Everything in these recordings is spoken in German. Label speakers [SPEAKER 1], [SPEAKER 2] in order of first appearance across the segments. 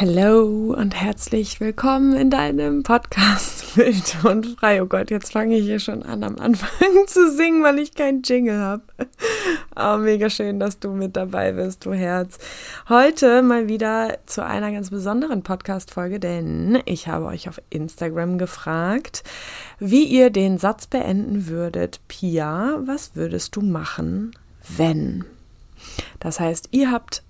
[SPEAKER 1] Hallo und herzlich willkommen in deinem Podcast Wild und Frei. Oh Gott, jetzt fange ich hier schon an am Anfang zu singen, weil ich keinen Jingle habe. Oh, mega schön, dass du mit dabei bist, du Herz. Heute mal wieder zu einer ganz besonderen Podcast-Folge, denn ich habe euch auf Instagram gefragt, wie ihr den Satz beenden würdet. Pia, was würdest du machen, wenn? Das heißt, ihr habt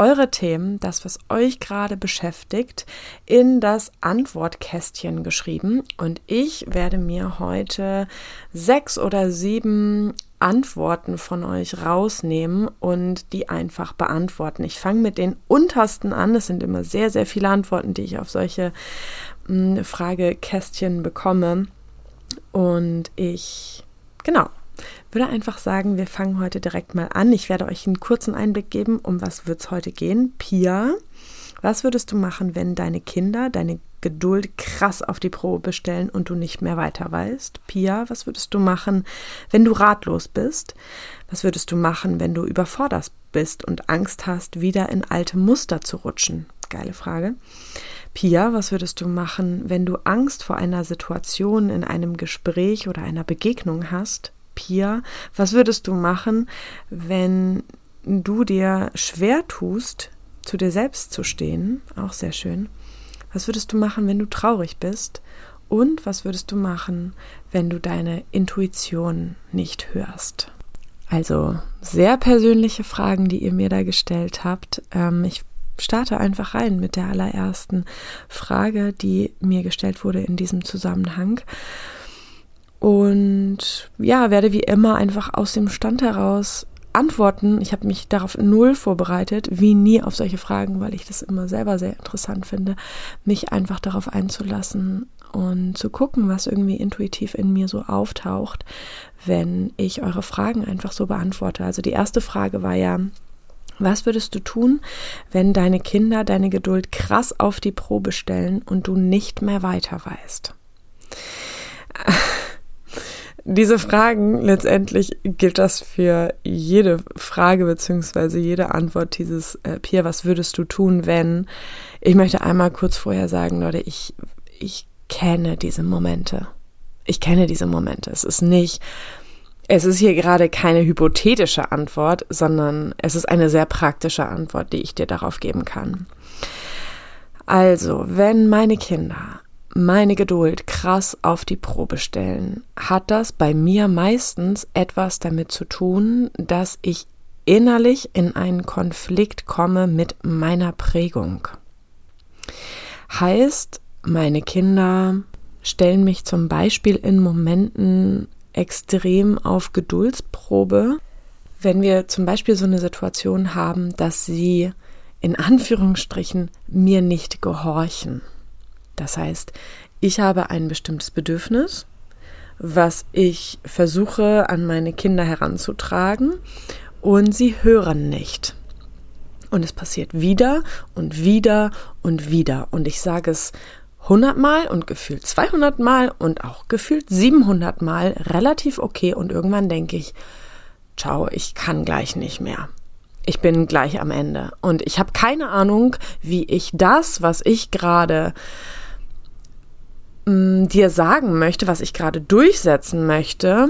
[SPEAKER 1] eure Themen, das, was euch gerade beschäftigt, in das Antwortkästchen geschrieben. Und ich werde mir heute sechs oder sieben Antworten von euch rausnehmen und die einfach beantworten. Ich fange mit den untersten an. Es sind immer sehr, sehr viele Antworten, die ich auf solche hm, Fragekästchen bekomme. Und ich, genau, würde einfach sagen, wir fangen heute direkt mal an. Ich werde euch einen kurzen Einblick geben, um was wird es heute gehen. Pia, was würdest du machen, wenn deine Kinder deine Geduld krass auf die Probe stellen und du nicht mehr weiter weißt? Pia, was würdest du machen, wenn du ratlos bist? Was würdest du machen, wenn du überfordert bist und Angst hast, wieder in alte Muster zu rutschen? Geile Frage. Pia, was würdest du machen, wenn du Angst vor einer Situation in einem Gespräch oder einer Begegnung hast? Pia, was würdest du machen, wenn du dir schwer tust, zu dir selbst zu stehen? Auch sehr schön. Was würdest du machen, wenn du traurig bist? Und was würdest du machen, wenn du deine Intuition nicht hörst? Also sehr persönliche Fragen, die ihr mir da gestellt habt. Ähm, ich starte einfach rein mit der allerersten Frage, die mir gestellt wurde in diesem Zusammenhang. Und ja, werde wie immer einfach aus dem Stand heraus antworten. Ich habe mich darauf null vorbereitet, wie nie auf solche Fragen, weil ich das immer selber sehr interessant finde, mich einfach darauf einzulassen und zu gucken, was irgendwie intuitiv in mir so auftaucht, wenn ich eure Fragen einfach so beantworte. Also die erste Frage war ja, was würdest du tun, wenn deine Kinder deine Geduld krass auf die Probe stellen und du nicht mehr weiter weißt? Diese Fragen, letztendlich gilt das für jede Frage beziehungsweise jede Antwort dieses äh, Pia, was würdest du tun, wenn? Ich möchte einmal kurz vorher sagen, Leute, ich, ich kenne diese Momente. Ich kenne diese Momente. Es ist nicht, es ist hier gerade keine hypothetische Antwort, sondern es ist eine sehr praktische Antwort, die ich dir darauf geben kann. Also, wenn meine Kinder meine Geduld krass auf die Probe stellen, hat das bei mir meistens etwas damit zu tun, dass ich innerlich in einen Konflikt komme mit meiner Prägung. Heißt, meine Kinder stellen mich zum Beispiel in Momenten extrem auf Geduldsprobe, wenn wir zum Beispiel so eine Situation haben, dass sie in Anführungsstrichen mir nicht gehorchen. Das heißt, ich habe ein bestimmtes Bedürfnis, was ich versuche an meine Kinder heranzutragen und sie hören nicht. Und es passiert wieder und wieder und wieder. Und ich sage es 100 Mal und gefühlt 200 Mal und auch gefühlt 700 Mal relativ okay. Und irgendwann denke ich, ciao, ich kann gleich nicht mehr. Ich bin gleich am Ende. Und ich habe keine Ahnung, wie ich das, was ich gerade mh, dir sagen möchte, was ich gerade durchsetzen möchte,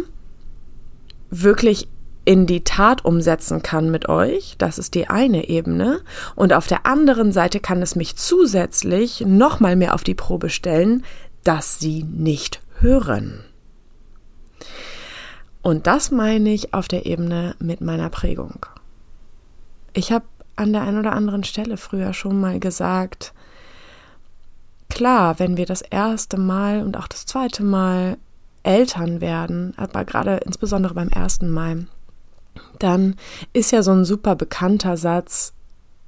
[SPEAKER 1] wirklich in die Tat umsetzen kann mit euch. Das ist die eine Ebene. Und auf der anderen Seite kann es mich zusätzlich nochmal mehr auf die Probe stellen, dass sie nicht hören. Und das meine ich auf der Ebene mit meiner Prägung. Ich habe an der einen oder anderen Stelle früher schon mal gesagt, klar, wenn wir das erste Mal und auch das zweite Mal Eltern werden, aber gerade insbesondere beim ersten Mal, dann ist ja so ein super bekannter Satz,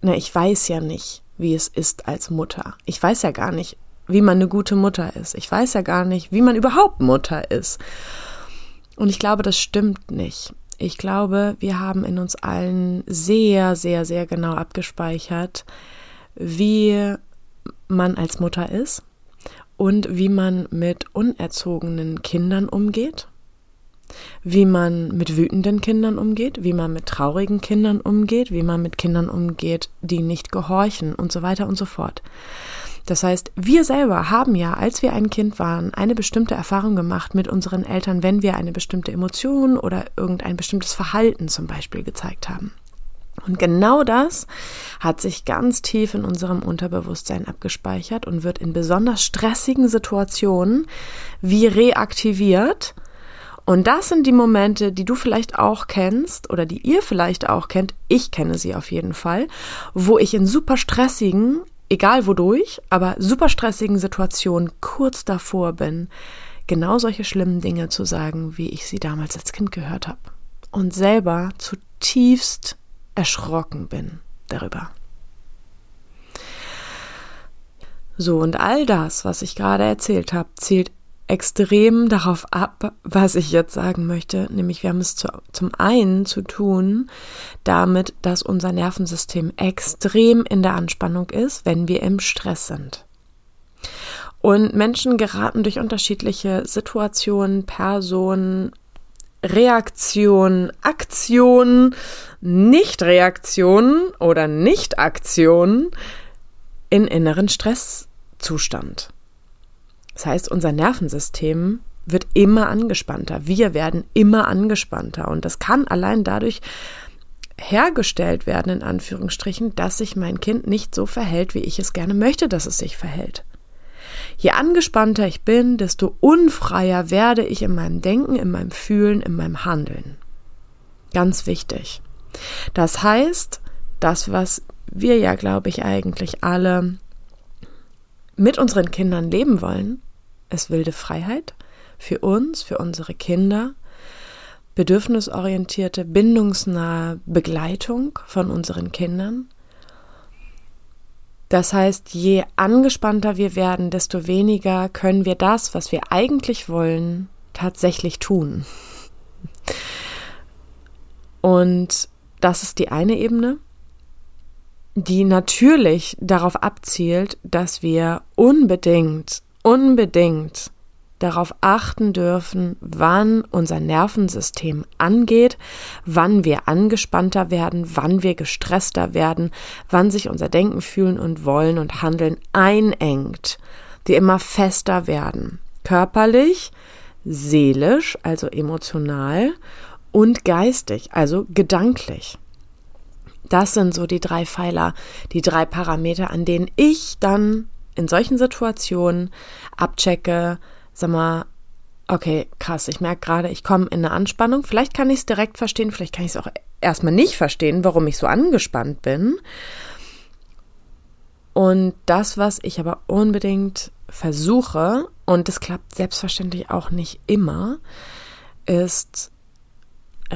[SPEAKER 1] na, ich weiß ja nicht, wie es ist als Mutter. Ich weiß ja gar nicht, wie man eine gute Mutter ist. Ich weiß ja gar nicht, wie man überhaupt Mutter ist. Und ich glaube, das stimmt nicht. Ich glaube, wir haben in uns allen sehr, sehr, sehr genau abgespeichert, wie man als Mutter ist und wie man mit unerzogenen Kindern umgeht. wie man mit wütenden Kindern umgeht, wie man mit traurigen Kindern umgeht, wie man mit Kindern umgeht, die nicht gehorchen und so weiter und so fort. Das heißt, wir selber haben ja, als wir ein Kind waren, eine bestimmte Erfahrung gemacht mit unseren Eltern, wenn wir eine bestimmte Emotion oder irgendein bestimmtes Verhalten zum Beispiel gezeigt haben. Und genau das hat sich ganz tief in unserem Unterbewusstsein abgespeichert und wird in besonders stressigen Situationen wie reaktiviert und das sind die Momente, die du vielleicht auch kennst oder die ihr vielleicht auch kennt. Ich kenne sie auf jeden Fall, wo ich in super stressigen, egal wodurch, aber super stressigen Situationen kurz davor bin, genau solche schlimmen Dinge zu sagen, wie ich sie damals als Kind gehört habe. Und selber zutiefst erschrocken bin darüber. So, und all das, was ich gerade erzählt habe, zielt extrem darauf ab, was ich jetzt sagen möchte, nämlich wir haben es zu, zum einen zu tun damit, dass unser Nervensystem extrem in der Anspannung ist, wenn wir im Stress sind. Und Menschen geraten durch unterschiedliche Situationen, Personen, Reaktionen, Aktionen, Nichtreaktionen oder Nichtaktionen in inneren Stresszustand. Das heißt, unser Nervensystem wird immer angespannter. Wir werden immer angespannter. Und das kann allein dadurch hergestellt werden, in Anführungsstrichen, dass sich mein Kind nicht so verhält, wie ich es gerne möchte, dass es sich verhält. Je angespannter ich bin, desto unfreier werde ich in meinem Denken, in meinem Fühlen, in meinem Handeln. Ganz wichtig. Das heißt, das, was wir ja, glaube ich, eigentlich alle mit unseren Kindern leben wollen, ist wilde Freiheit für uns, für unsere Kinder, bedürfnisorientierte, bindungsnahe Begleitung von unseren Kindern. Das heißt, je angespannter wir werden, desto weniger können wir das, was wir eigentlich wollen, tatsächlich tun. Und das ist die eine Ebene die natürlich darauf abzielt, dass wir unbedingt, unbedingt darauf achten dürfen, wann unser Nervensystem angeht, wann wir angespannter werden, wann wir gestresster werden, wann sich unser Denken, Fühlen und Wollen und Handeln einengt, die immer fester werden, körperlich, seelisch, also emotional und geistig, also gedanklich. Das sind so die drei Pfeiler, die drei Parameter, an denen ich dann in solchen Situationen abchecke, sag mal, okay, krass, ich merke gerade, ich komme in eine Anspannung. Vielleicht kann ich es direkt verstehen, vielleicht kann ich es auch erstmal nicht verstehen, warum ich so angespannt bin. Und das, was ich aber unbedingt versuche, und das klappt selbstverständlich auch nicht immer, ist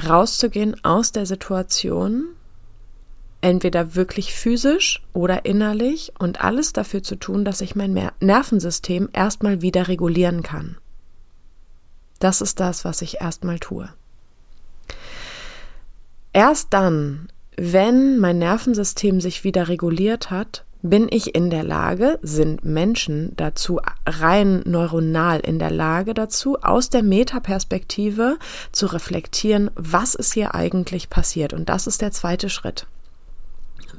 [SPEAKER 1] rauszugehen aus der Situation entweder wirklich physisch oder innerlich und alles dafür zu tun, dass ich mein Nervensystem erstmal wieder regulieren kann. Das ist das, was ich erstmal tue. Erst dann, wenn mein Nervensystem sich wieder reguliert hat, bin ich in der Lage, sind Menschen dazu rein neuronal in der Lage dazu, aus der Metaperspektive zu reflektieren, was ist hier eigentlich passiert. Und das ist der zweite Schritt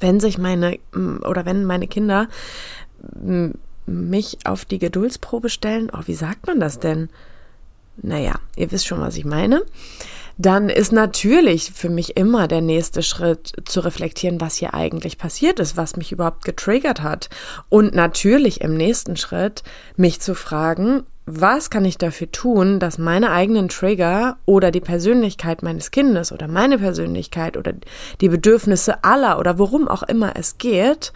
[SPEAKER 1] wenn sich meine oder wenn meine Kinder mich auf die Geduldsprobe stellen, oh, wie sagt man das denn? Naja, ihr wisst schon, was ich meine. Dann ist natürlich für mich immer der nächste Schritt zu reflektieren, was hier eigentlich passiert ist, was mich überhaupt getriggert hat. Und natürlich im nächsten Schritt mich zu fragen, was kann ich dafür tun, dass meine eigenen Trigger oder die Persönlichkeit meines Kindes oder meine Persönlichkeit oder die Bedürfnisse aller oder worum auch immer es geht,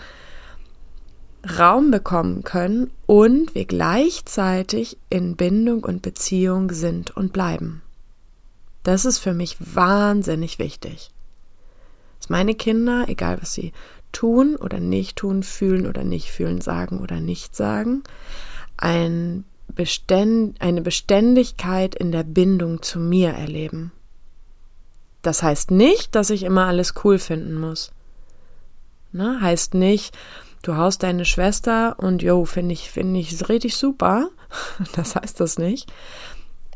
[SPEAKER 1] Raum bekommen können und wir gleichzeitig in Bindung und Beziehung sind und bleiben. Das ist für mich wahnsinnig wichtig. Dass meine Kinder, egal was sie tun oder nicht tun, fühlen oder nicht fühlen, sagen oder nicht sagen, ein Beständ, eine Beständigkeit in der Bindung zu mir erleben. Das heißt nicht, dass ich immer alles cool finden muss. Ne? Heißt nicht, du haust deine Schwester und jo, finde ich, finde ich richtig super. Das heißt das nicht.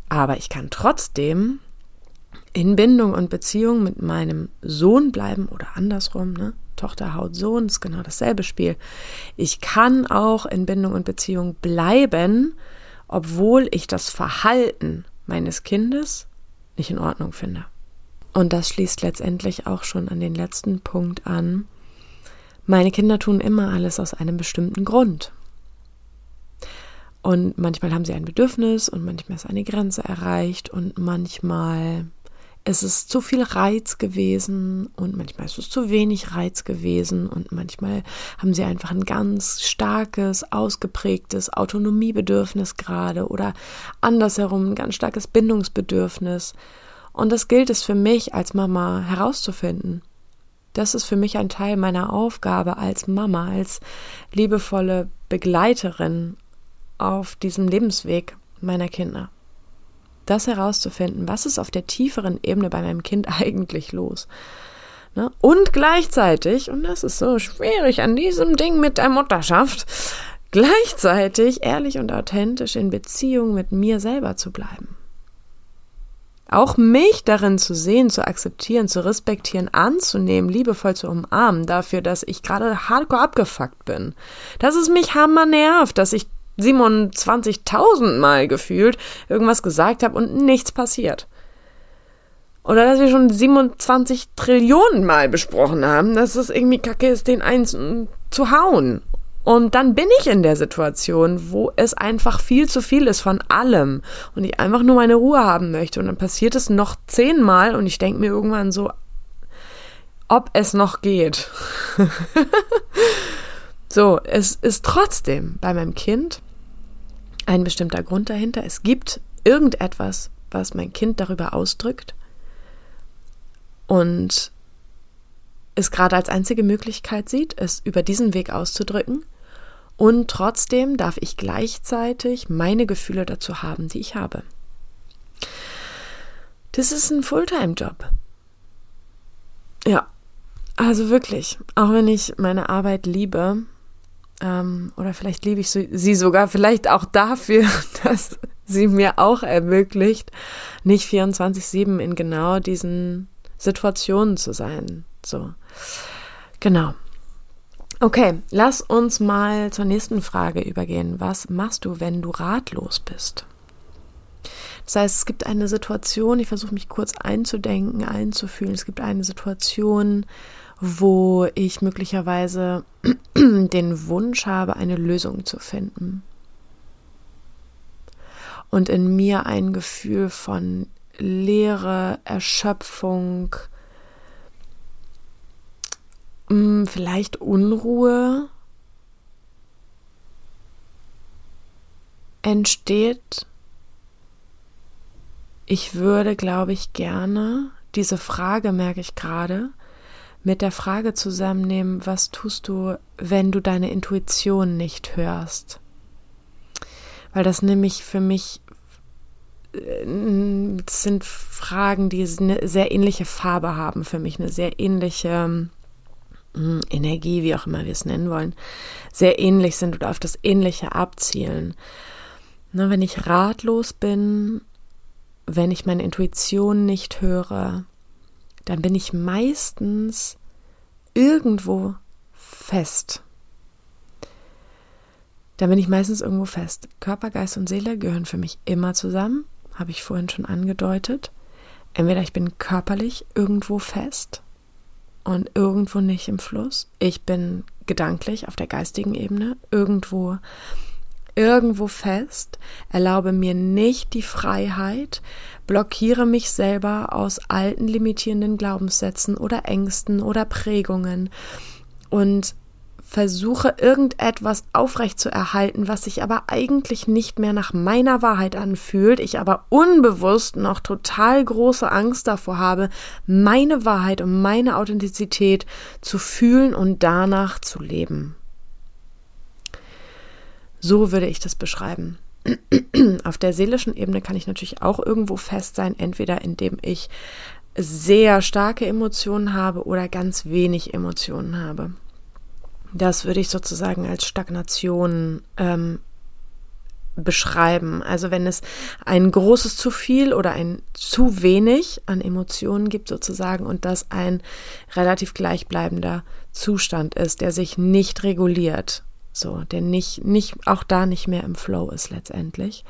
[SPEAKER 1] Aber ich kann trotzdem in Bindung und Beziehung mit meinem Sohn bleiben oder andersrum, ne? Tochter haut Sohn, ist genau dasselbe Spiel. Ich kann auch in Bindung und Beziehung bleiben, obwohl ich das Verhalten meines Kindes nicht in Ordnung finde. Und das schließt letztendlich auch schon an den letzten Punkt an. Meine Kinder tun immer alles aus einem bestimmten Grund. Und manchmal haben sie ein Bedürfnis und manchmal ist eine Grenze erreicht und manchmal ist es zu viel Reiz gewesen und manchmal ist es zu wenig Reiz gewesen und manchmal haben sie einfach ein ganz starkes, ausgeprägtes Autonomiebedürfnis gerade oder andersherum ein ganz starkes Bindungsbedürfnis. Und das gilt es für mich als Mama herauszufinden. Das ist für mich ein Teil meiner Aufgabe als Mama, als liebevolle Begleiterin auf diesem Lebensweg meiner Kinder das herauszufinden, was ist auf der tieferen Ebene bei meinem Kind eigentlich los. Ne? Und gleichzeitig, und das ist so schwierig an diesem Ding mit der Mutterschaft, gleichzeitig ehrlich und authentisch in Beziehung mit mir selber zu bleiben. Auch mich darin zu sehen, zu akzeptieren, zu respektieren, anzunehmen, liebevoll zu umarmen, dafür, dass ich gerade hardcore abgefuckt bin. Dass es mich hammer nervt, dass ich 27.000 Mal gefühlt irgendwas gesagt habe und nichts passiert. Oder dass wir schon 27 Trillionen Mal besprochen haben, dass es irgendwie kacke ist, den eins zu hauen. Und dann bin ich in der Situation, wo es einfach viel zu viel ist von allem und ich einfach nur meine Ruhe haben möchte. Und dann passiert es noch zehnmal und ich denke mir irgendwann so, ob es noch geht. so, es ist trotzdem bei meinem Kind ein bestimmter Grund dahinter. Es gibt irgendetwas, was mein Kind darüber ausdrückt und es gerade als einzige Möglichkeit sieht, es über diesen Weg auszudrücken. Und trotzdem darf ich gleichzeitig meine Gefühle dazu haben, die ich habe. Das ist ein Fulltime-Job. Ja, also wirklich, auch wenn ich meine Arbeit liebe, ähm, oder vielleicht liebe ich sie sogar vielleicht auch dafür, dass sie mir auch ermöglicht, nicht 24-7 in genau diesen Situationen zu sein. So. Genau. Okay, lass uns mal zur nächsten Frage übergehen. Was machst du, wenn du ratlos bist? Das heißt, es gibt eine Situation, ich versuche mich kurz einzudenken, einzufühlen. Es gibt eine Situation, wo ich möglicherweise den Wunsch habe, eine Lösung zu finden. Und in mir ein Gefühl von Leere, Erschöpfung, mm, vielleicht Unruhe entsteht. Ich würde, glaube ich, gerne, diese Frage merke ich gerade, mit der Frage zusammennehmen, was tust du, wenn du deine Intuition nicht hörst? Weil das nämlich für mich äh, das sind Fragen, die eine sehr ähnliche Farbe haben für mich, eine sehr ähnliche hm, Energie, wie auch immer wir es nennen wollen, sehr ähnlich sind oder auf das Ähnliche abzielen. Na, wenn ich ratlos bin, wenn ich meine Intuition nicht höre, dann bin ich meistens irgendwo fest. Dann bin ich meistens irgendwo fest. Körper, Geist und Seele gehören für mich immer zusammen, habe ich vorhin schon angedeutet. Entweder ich bin körperlich irgendwo fest und irgendwo nicht im Fluss. Ich bin gedanklich auf der geistigen Ebene irgendwo irgendwo fest, erlaube mir nicht die Freiheit, blockiere mich selber aus alten limitierenden Glaubenssätzen oder Ängsten oder Prägungen und versuche irgendetwas aufrecht zu erhalten, was sich aber eigentlich nicht mehr nach meiner Wahrheit anfühlt, ich aber unbewusst noch total große Angst davor habe, meine Wahrheit und meine Authentizität zu fühlen und danach zu leben. So würde ich das beschreiben. Auf der seelischen Ebene kann ich natürlich auch irgendwo fest sein, entweder indem ich sehr starke Emotionen habe oder ganz wenig Emotionen habe. Das würde ich sozusagen als Stagnation ähm, beschreiben. Also wenn es ein großes zu viel oder ein zu wenig an Emotionen gibt sozusagen und das ein relativ gleichbleibender Zustand ist, der sich nicht reguliert, so, der nicht, nicht, auch da nicht mehr im Flow ist letztendlich.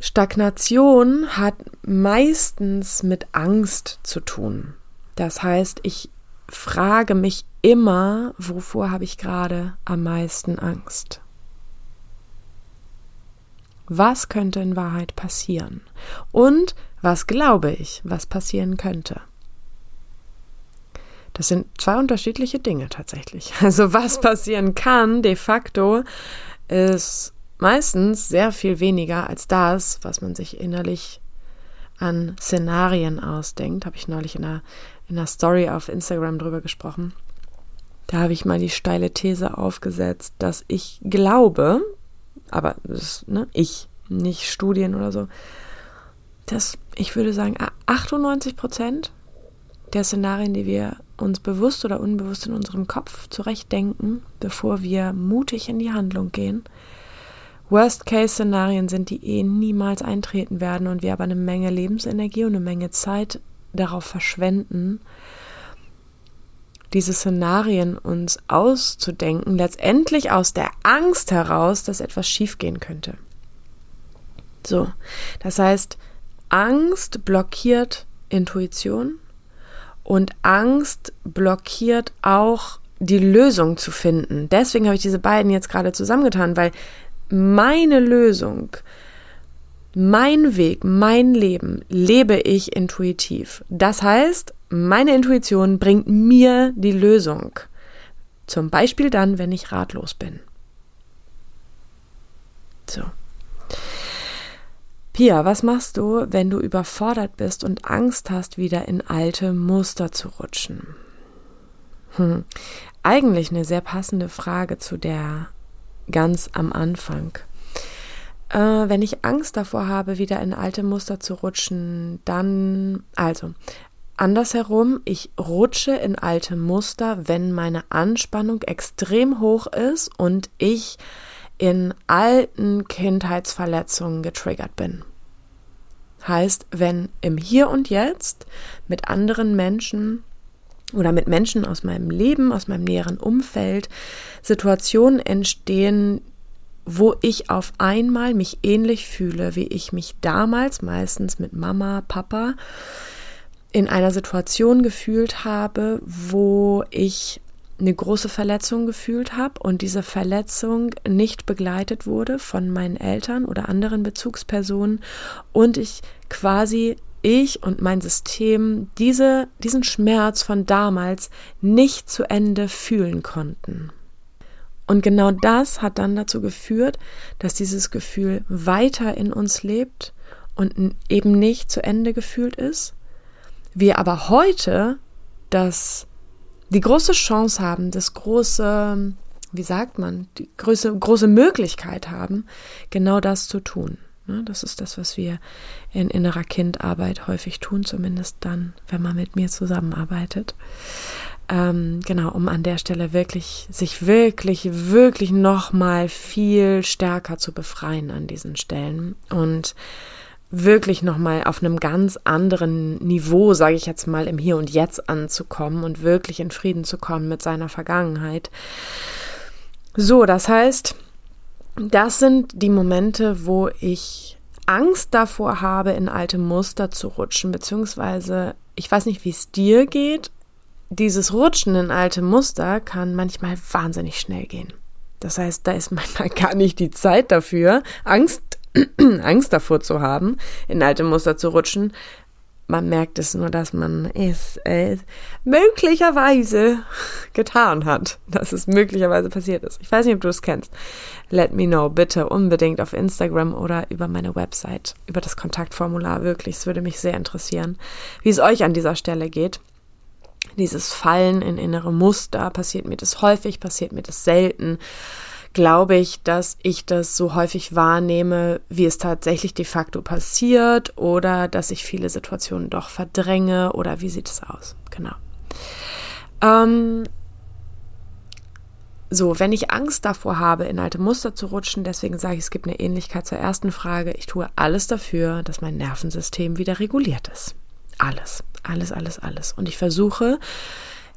[SPEAKER 1] Stagnation hat meistens mit Angst zu tun. Das heißt, ich frage mich immer, wovor habe ich gerade am meisten Angst? Was könnte in Wahrheit passieren? Und was glaube ich, was passieren könnte? Das sind zwei unterschiedliche Dinge tatsächlich. Also was passieren kann de facto ist meistens sehr viel weniger als das, was man sich innerlich an Szenarien ausdenkt. Habe ich neulich in einer, in einer Story auf Instagram drüber gesprochen. Da habe ich mal die steile These aufgesetzt, dass ich glaube, aber das ne, ich, nicht Studien oder so, dass ich würde sagen, 98 Prozent der Szenarien, die wir uns bewusst oder unbewusst in unserem Kopf zurechtdenken, bevor wir mutig in die Handlung gehen, Worst-Case-Szenarien sind, die eh niemals eintreten werden und wir aber eine Menge Lebensenergie und eine Menge Zeit darauf verschwenden, diese Szenarien uns auszudenken, letztendlich aus der Angst heraus, dass etwas schiefgehen könnte. So, das heißt, Angst blockiert Intuition und Angst blockiert auch die Lösung zu finden. Deswegen habe ich diese beiden jetzt gerade zusammengetan, weil meine Lösung, mein Weg, mein Leben lebe ich intuitiv. Das heißt, meine Intuition bringt mir die Lösung. Zum Beispiel dann, wenn ich ratlos bin. So. Pia, was machst du, wenn du überfordert bist und Angst hast, wieder in alte Muster zu rutschen? Hm. Eigentlich eine sehr passende Frage zu der ganz am Anfang. Äh, wenn ich Angst davor habe, wieder in alte Muster zu rutschen, dann, also, andersherum, ich rutsche in alte Muster, wenn meine Anspannung extrem hoch ist und ich in alten Kindheitsverletzungen getriggert bin. Heißt, wenn im Hier und Jetzt mit anderen Menschen oder mit Menschen aus meinem Leben, aus meinem näheren Umfeld Situationen entstehen, wo ich auf einmal mich ähnlich fühle, wie ich mich damals meistens mit Mama, Papa in einer Situation gefühlt habe, wo ich eine große Verletzung gefühlt habe und diese Verletzung nicht begleitet wurde von meinen Eltern oder anderen Bezugspersonen und ich quasi ich und mein System diese, diesen Schmerz von damals nicht zu Ende fühlen konnten. Und genau das hat dann dazu geführt, dass dieses Gefühl weiter in uns lebt und eben nicht zu Ende gefühlt ist. Wir aber heute das die große Chance haben, das große, wie sagt man, die große, große Möglichkeit haben, genau das zu tun. Ne, das ist das, was wir in innerer Kindarbeit häufig tun, zumindest dann, wenn man mit mir zusammenarbeitet. Ähm, genau, um an der Stelle wirklich, sich wirklich, wirklich nochmal viel stärker zu befreien an diesen Stellen und wirklich nochmal auf einem ganz anderen Niveau, sage ich jetzt mal, im Hier und Jetzt anzukommen und wirklich in Frieden zu kommen mit seiner Vergangenheit. So, das heißt, das sind die Momente, wo ich Angst davor habe, in alte Muster zu rutschen, beziehungsweise ich weiß nicht, wie es dir geht. Dieses Rutschen in alte Muster kann manchmal wahnsinnig schnell gehen. Das heißt, da ist manchmal gar nicht die Zeit dafür, Angst Angst davor zu haben, in alte Muster zu rutschen. Man merkt es nur, dass man es äh, möglicherweise getan hat, dass es möglicherweise passiert ist. Ich weiß nicht, ob du es kennst. Let me know, bitte unbedingt auf Instagram oder über meine Website, über das Kontaktformular. Wirklich, es würde mich sehr interessieren, wie es euch an dieser Stelle geht dieses Fallen in innere Muster, passiert mir das häufig, passiert mir das selten glaube ich, dass ich das so häufig wahrnehme, wie es tatsächlich de facto passiert oder dass ich viele Situationen doch verdränge oder wie sieht es aus? Genau. Ähm, So, wenn ich Angst davor habe, in alte Muster zu rutschen, deswegen sage ich, es gibt eine Ähnlichkeit zur ersten Frage. Ich tue alles dafür, dass mein Nervensystem wieder reguliert ist. Alles, alles, alles, alles. Und ich versuche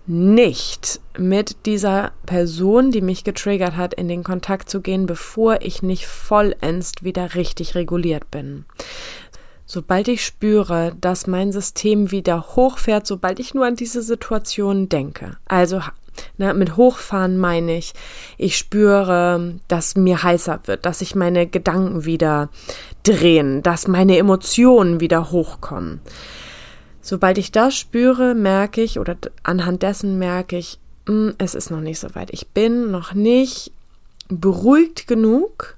[SPEAKER 1] nicht mit dieser Person, die mich getriggert hat, in den Kontakt zu gehen, bevor ich nicht vollends wieder richtig reguliert bin. Sobald ich spüre, dass mein System wieder hochfährt, sobald ich nur an diese Situation denke, also Ne, mit Hochfahren meine ich, ich spüre, dass mir heißer wird, dass sich meine Gedanken wieder drehen, dass meine Emotionen wieder hochkommen. Sobald ich das spüre, merke ich oder anhand dessen merke ich, hm, es ist noch nicht so weit. Ich bin noch nicht beruhigt genug,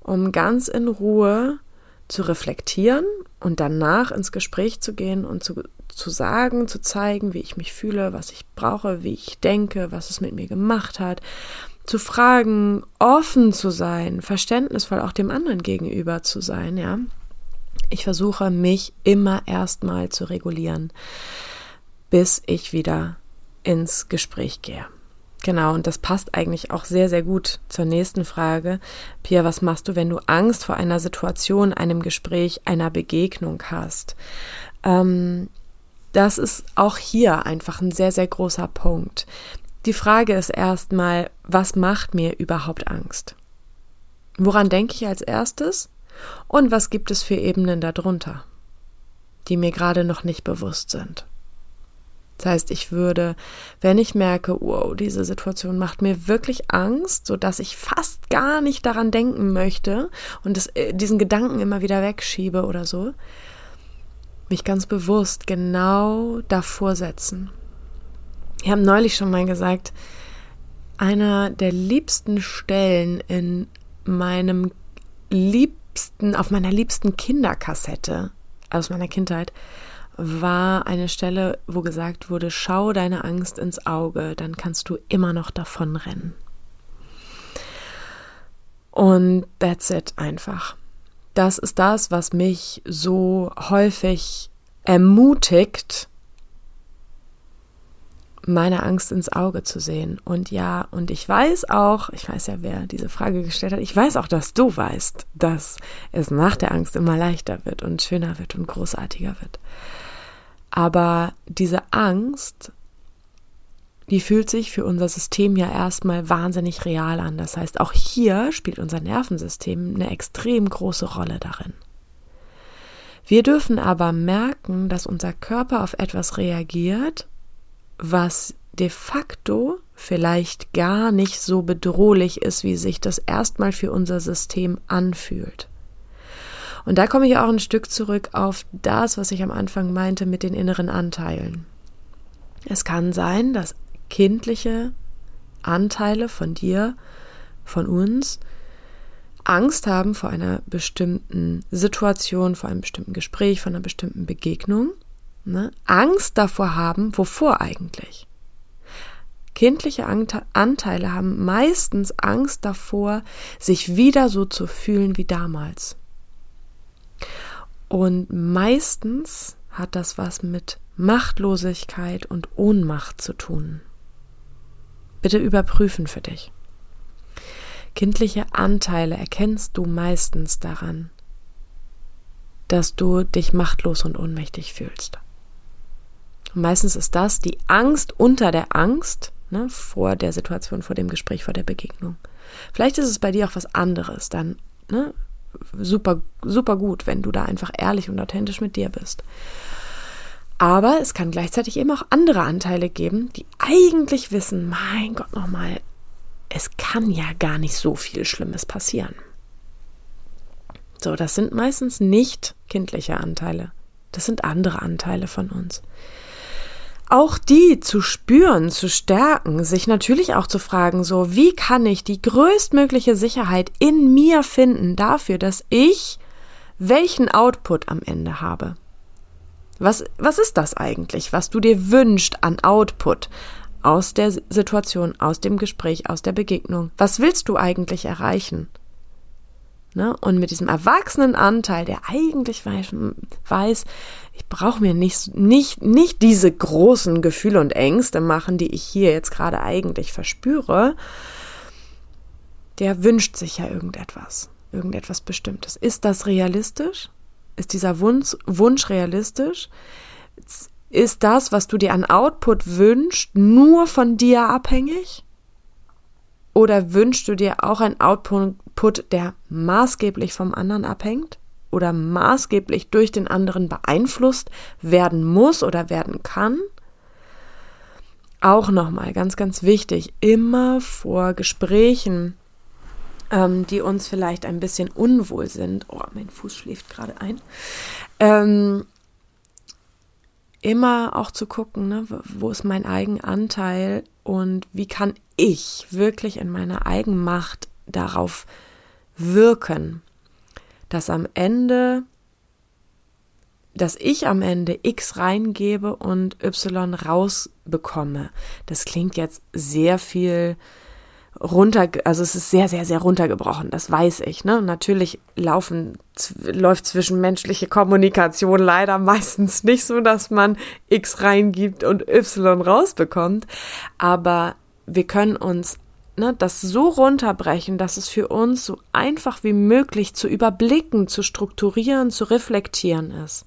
[SPEAKER 1] um ganz in Ruhe zu reflektieren und danach ins Gespräch zu gehen und zu, zu sagen, zu zeigen, wie ich mich fühle, was ich brauche, wie ich denke, was es mit mir gemacht hat, zu fragen, offen zu sein, verständnisvoll auch dem anderen gegenüber zu sein, ja. Ich versuche mich immer erstmal zu regulieren, bis ich wieder ins Gespräch gehe. Genau, und das passt eigentlich auch sehr, sehr gut zur nächsten Frage. Pia, was machst du, wenn du Angst vor einer Situation, einem Gespräch, einer Begegnung hast? Ähm, das ist auch hier einfach ein sehr, sehr großer Punkt. Die Frage ist erstmal, was macht mir überhaupt Angst? Woran denke ich als erstes? Und was gibt es für Ebenen darunter, die mir gerade noch nicht bewusst sind? Das heißt, ich würde, wenn ich merke, wow, diese Situation macht mir wirklich Angst, so dass ich fast gar nicht daran denken möchte und das, äh, diesen Gedanken immer wieder wegschiebe oder so, mich ganz bewusst genau davor setzen. Ich habe neulich schon mal gesagt, einer der liebsten Stellen in meinem liebsten, auf meiner liebsten Kinderkassette aus meiner Kindheit war eine Stelle, wo gesagt wurde, schau deine Angst ins Auge, dann kannst du immer noch davonrennen. Und that's it einfach das ist das, was mich so häufig ermutigt, meine Angst ins Auge zu sehen. Und ja, und ich weiß auch, ich weiß ja, wer diese Frage gestellt hat, ich weiß auch, dass du weißt, dass es nach der Angst immer leichter wird und schöner wird und großartiger wird. Aber diese Angst die fühlt sich für unser System ja erstmal wahnsinnig real an. Das heißt, auch hier spielt unser Nervensystem eine extrem große Rolle darin. Wir dürfen aber merken, dass unser Körper auf etwas reagiert, was de facto vielleicht gar nicht so bedrohlich ist, wie sich das erstmal für unser System anfühlt. Und da komme ich auch ein Stück zurück auf das, was ich am Anfang meinte mit den inneren Anteilen. Es kann sein, dass kindliche Anteile von dir, von uns, Angst haben vor einer bestimmten Situation, vor einem bestimmten Gespräch, vor einer bestimmten Begegnung. Ne? Angst davor haben, wovor eigentlich? Kindliche Anteile haben meistens Angst davor, sich wieder so zu fühlen wie damals. Und meistens hat das was mit Machtlosigkeit und Ohnmacht zu tun bitte überprüfen für dich. Kindliche Anteile erkennst du meistens daran, dass du dich machtlos und ohnmächtig fühlst. Und meistens ist das die Angst unter der Angst ne, vor der Situation, vor dem Gespräch, vor der Begegnung. Vielleicht ist es bei dir auch was anderes, dann ne, super, super gut, wenn du da einfach ehrlich und authentisch mit dir bist. Aber es kann gleichzeitig eben auch andere Anteile geben, die eigentlich wissen, mein Gott nochmal, es kann ja gar nicht so viel Schlimmes passieren. So, das sind meistens nicht kindliche Anteile. Das sind andere Anteile von uns. Auch die zu spüren, zu stärken, sich natürlich auch zu fragen, so, wie kann ich die größtmögliche Sicherheit in mir finden dafür, dass ich welchen Output am Ende habe? Was, was ist das eigentlich, was du dir wünschst an Output aus der Situation, aus dem Gespräch, aus der Begegnung? Was willst du eigentlich erreichen? Ne? Und mit diesem erwachsenen Anteil, der eigentlich weiß, ich brauche mir nicht, nicht, nicht diese großen Gefühle und Ängste machen, die ich hier jetzt gerade eigentlich verspüre, der wünscht sich ja irgendetwas, irgendetwas Bestimmtes. Ist das realistisch? Ist dieser Wunsch, Wunsch realistisch? Ist das, was du dir an Output wünschst, nur von dir abhängig? Oder wünschst du dir auch ein Output, der maßgeblich vom anderen abhängt? Oder maßgeblich durch den anderen beeinflusst werden muss oder werden kann? Auch nochmal ganz, ganz wichtig, immer vor Gesprächen, ähm, die uns vielleicht ein bisschen unwohl sind. Oh, mein Fuß schläft gerade ein. Ähm, immer auch zu gucken, ne, wo ist mein Eigenanteil und wie kann ich wirklich in meiner Eigenmacht darauf wirken, dass am Ende, dass ich am Ende X reingebe und Y rausbekomme. Das klingt jetzt sehr viel runter, also es ist sehr, sehr, sehr runtergebrochen, das weiß ich. Ne? Natürlich laufen, läuft zwischenmenschliche Kommunikation leider meistens nicht so, dass man X reingibt und Y rausbekommt. Aber wir können uns ne, das so runterbrechen, dass es für uns so einfach wie möglich zu überblicken, zu strukturieren, zu reflektieren ist.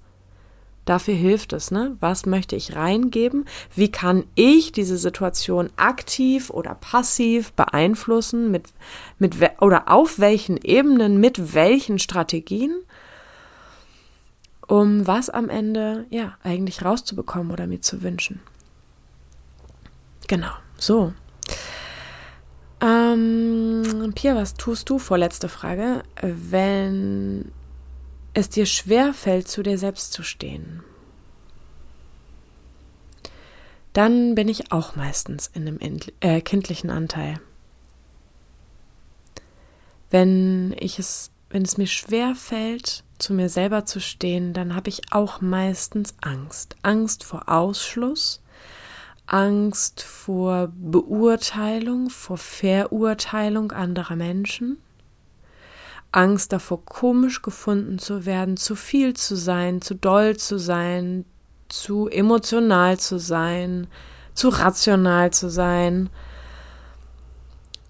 [SPEAKER 1] Dafür hilft es, ne? Was möchte ich reingeben? Wie kann ich diese Situation aktiv oder passiv beeinflussen? Mit, mit, oder auf welchen Ebenen, mit welchen Strategien? Um was am Ende, ja, eigentlich rauszubekommen oder mir zu wünschen. Genau, so. Ähm, Pia, was tust du? Vorletzte Frage. Wenn es dir schwer fällt, zu dir selbst zu stehen, dann bin ich auch meistens in einem äh, kindlichen Anteil. Wenn ich es, wenn es mir schwer fällt, zu mir selber zu stehen, dann habe ich auch meistens Angst. Angst vor Ausschluss, Angst vor Beurteilung, vor Verurteilung anderer Menschen, Angst davor, komisch gefunden zu werden, zu viel zu sein, zu doll zu sein, zu emotional zu sein, zu rational zu sein.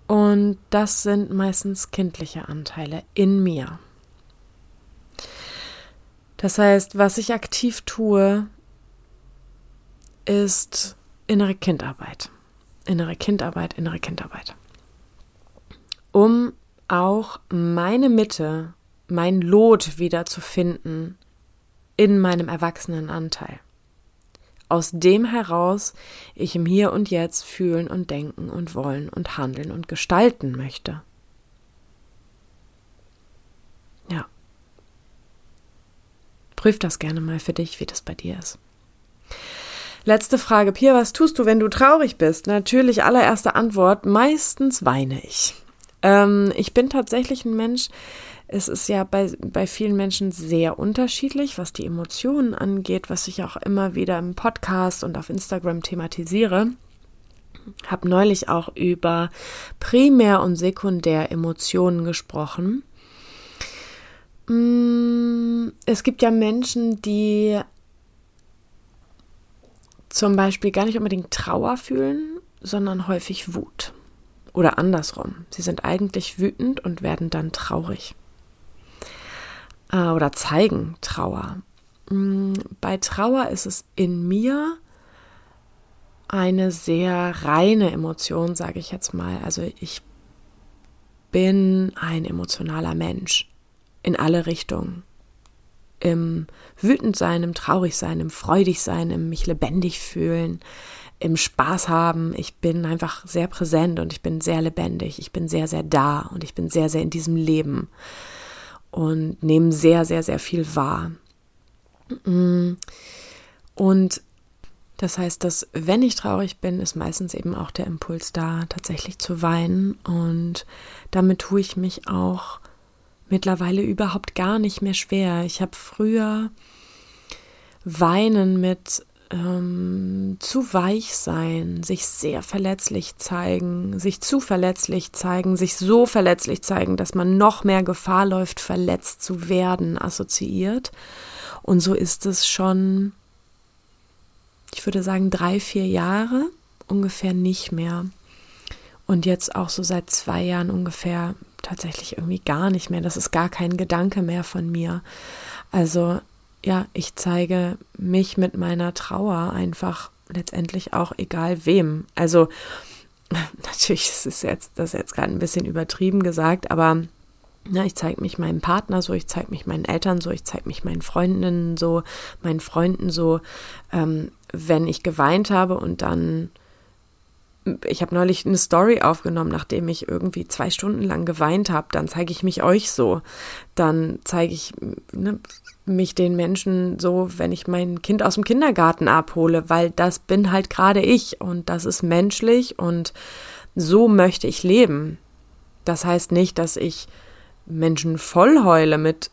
[SPEAKER 1] Und das sind meistens kindliche Anteile in mir. Das heißt, was ich aktiv tue, ist innere Kindarbeit. Innere Kindarbeit, innere Kindarbeit. Um auch meine Mitte, mein Lot wieder zu finden in meinem Erwachsenenanteil. Aus dem heraus ich im Hier und Jetzt fühlen und denken und wollen und handeln und gestalten möchte. Ja. Prüf das gerne mal für dich, wie das bei dir ist. Letzte Frage, Pia, was tust du, wenn du traurig bist? Natürlich allererste Antwort, meistens weine ich. Ähm, ich bin tatsächlich ein Mensch, es ist ja bei, bei vielen Menschen sehr unterschiedlich, was die Emotionen angeht, was ich auch immer wieder im Podcast und auf Instagram thematisiere. Habe neulich auch über Primär- und Sekundär-Emotionen gesprochen. Mm, es gibt ja Menschen, die zum Beispiel gar nicht unbedingt Trauer fühlen, sondern häufig Wut. Oder andersrum. Sie sind eigentlich wütend und werden dann traurig. Äh, oder zeigen Trauer. Mm, bei Trauer ist es in mir eine sehr reine Emotion, sage ich jetzt mal. Also ich bin ein emotionaler Mensch in alle Richtungen. Im Wütendsein, im Traurigsein, im Freudigsein, im mich lebendig fühlen, im Spaß haben. Ich bin einfach sehr präsent und ich bin sehr lebendig. Ich bin sehr, sehr da und ich bin sehr, sehr in diesem Leben und nehme sehr, sehr, sehr viel wahr. Und das heißt, dass wenn ich traurig bin, ist meistens eben auch der Impuls da, tatsächlich zu weinen. Und damit tue ich mich auch mittlerweile überhaupt gar nicht mehr schwer. Ich habe früher Weinen mit ähm, zu weich sein, sich sehr verletzlich zeigen, sich zu verletzlich zeigen, sich so verletzlich zeigen, dass man noch mehr Gefahr läuft, verletzt zu werden, assoziiert. Und so ist es schon, ich würde sagen, drei, vier Jahre ungefähr nicht mehr. Und jetzt auch so seit zwei Jahren ungefähr tatsächlich irgendwie gar nicht mehr. Das ist gar kein Gedanke mehr von mir. Also ja, ich zeige mich mit meiner Trauer einfach letztendlich auch egal wem. Also natürlich ist jetzt, das ist jetzt gerade ein bisschen übertrieben gesagt, aber na, ich zeige mich meinem Partner so, ich zeige mich meinen Eltern so, ich zeige mich meinen Freundinnen so, meinen Freunden so. Ähm, wenn ich geweint habe und dann ich habe neulich eine Story aufgenommen, nachdem ich irgendwie zwei Stunden lang geweint habe, dann zeige ich mich euch so. Dann zeige ich ne, mich den Menschen so, wenn ich mein Kind aus dem Kindergarten abhole, weil das bin halt gerade ich und das ist menschlich und so möchte ich leben. Das heißt nicht, dass ich Menschen vollheule mit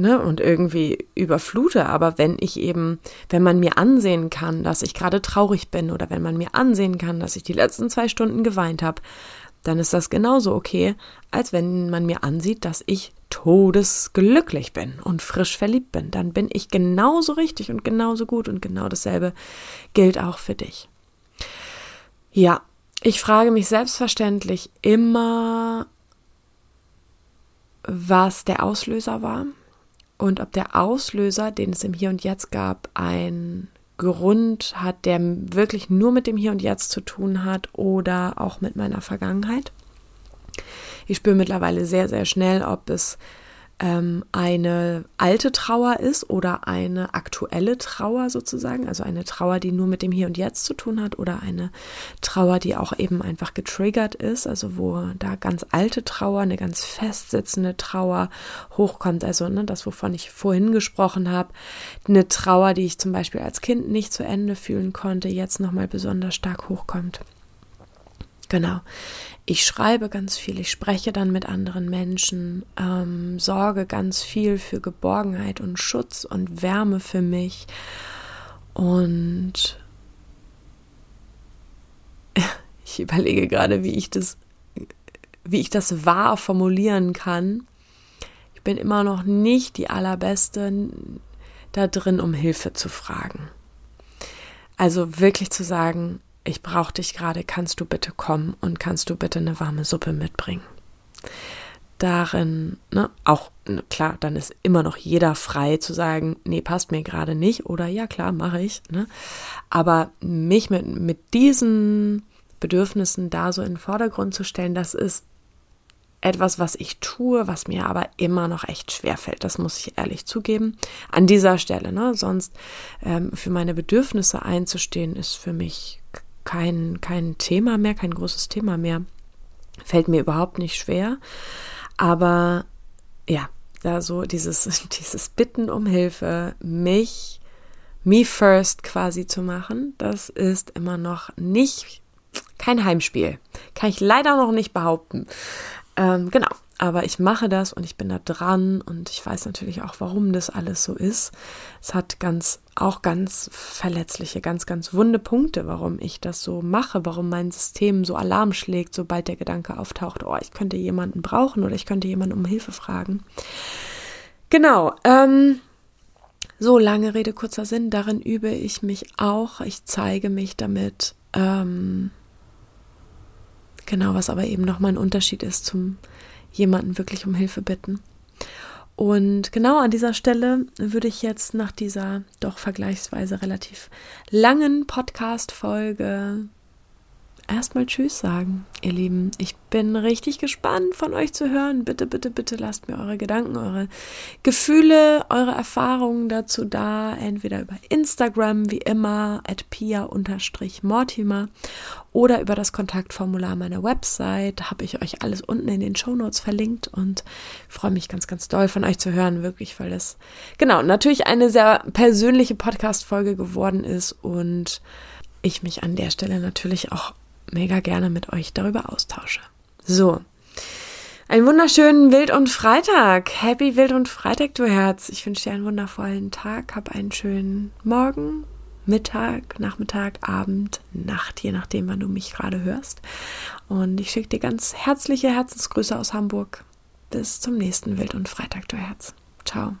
[SPEAKER 1] ne, und irgendwie überflute. Aber wenn ich eben, wenn man mir ansehen kann, dass ich gerade traurig bin oder wenn man mir ansehen kann, dass ich die letzten zwei Stunden geweint habe, dann ist das genauso okay, als wenn man mir ansieht, dass ich todesglücklich bin und frisch verliebt bin. Dann bin ich genauso richtig und genauso gut und genau dasselbe gilt auch für dich. Ja, ich frage mich selbstverständlich immer, was der Auslöser war und ob der Auslöser, den es im Hier und Jetzt gab, ein Grund hat, der wirklich nur mit dem Hier und Jetzt zu tun hat oder auch mit meiner Vergangenheit. Ich spüre mittlerweile sehr, sehr schnell, ob es ähm, eine alte Trauer ist oder eine aktuelle Trauer sozusagen, also eine Trauer, die nur mit dem Hier und Jetzt zu tun hat oder eine Trauer, die auch eben einfach getriggert ist, also wo da ganz alte Trauer, eine ganz festsitzende Trauer hochkommt, also ne, das, wovon ich vorhin gesprochen habe, eine Trauer, die ich zum Beispiel als Kind nicht zu Ende fühlen konnte, jetzt nochmal besonders stark hochkommt. Genau. Ich schreibe ganz viel, ich spreche dann mit anderen Menschen, ähm, sorge ganz viel für Geborgenheit und Schutz und Wärme für mich. Und ich überlege gerade, wie ich das, wie ich das wahr formulieren kann. Ich bin immer noch nicht die allerbeste da drin, um Hilfe zu fragen. Also wirklich zu sagen, ich brauche dich gerade, kannst du bitte kommen und kannst du bitte eine warme Suppe mitbringen? Darin, ne, auch ne, klar, dann ist immer noch jeder frei zu sagen, nee, passt mir gerade nicht oder ja klar, mache ich. Ne? Aber mich mit, mit diesen Bedürfnissen da so in den Vordergrund zu stellen, das ist etwas, was ich tue, was mir aber immer noch echt schwer fällt. Das muss ich ehrlich zugeben. An dieser Stelle, ne? Sonst ähm, für meine Bedürfnisse einzustehen, ist für mich kein, kein Thema mehr, kein großes Thema mehr. Fällt mir überhaupt nicht schwer. Aber ja, da so dieses, dieses Bitten um Hilfe, mich, me first quasi zu machen, das ist immer noch nicht kein Heimspiel. Kann ich leider noch nicht behaupten. Ähm, genau. Aber ich mache das und ich bin da dran und ich weiß natürlich auch, warum das alles so ist. Es hat ganz, auch ganz verletzliche, ganz, ganz wunde Punkte, warum ich das so mache, warum mein System so Alarm schlägt, sobald der Gedanke auftaucht, oh, ich könnte jemanden brauchen oder ich könnte jemanden um Hilfe fragen. Genau, ähm, so lange Rede, kurzer Sinn, darin übe ich mich auch. Ich zeige mich damit, ähm, genau, was aber eben nochmal ein Unterschied ist zum jemanden wirklich um Hilfe bitten. Und genau an dieser Stelle würde ich jetzt nach dieser doch vergleichsweise relativ langen Podcast-Folge erstmal Tschüss sagen, ihr Lieben. Ich bin richtig gespannt von euch zu hören. Bitte, bitte, bitte lasst mir eure Gedanken, eure Gefühle, eure Erfahrungen dazu da. Entweder über Instagram, wie immer, at pia-mortimer oder über das Kontaktformular meiner Website. Habe ich euch alles unten in den Show Notes verlinkt und freue mich ganz, ganz doll von euch zu hören, wirklich, weil es, genau, natürlich eine sehr persönliche Podcast-Folge geworden ist und ich mich an der Stelle natürlich auch mega gerne mit euch darüber austausche. So. Einen wunderschönen Wild- und Freitag. Happy Wild- und Freitag, du Herz. Ich wünsche dir einen wundervollen Tag. Hab einen schönen Morgen, Mittag, Nachmittag, Abend, Nacht, je nachdem, wann du mich gerade hörst. Und ich schicke dir ganz herzliche Herzensgrüße aus Hamburg. Bis zum nächsten Wild- und Freitag, du Herz. Ciao.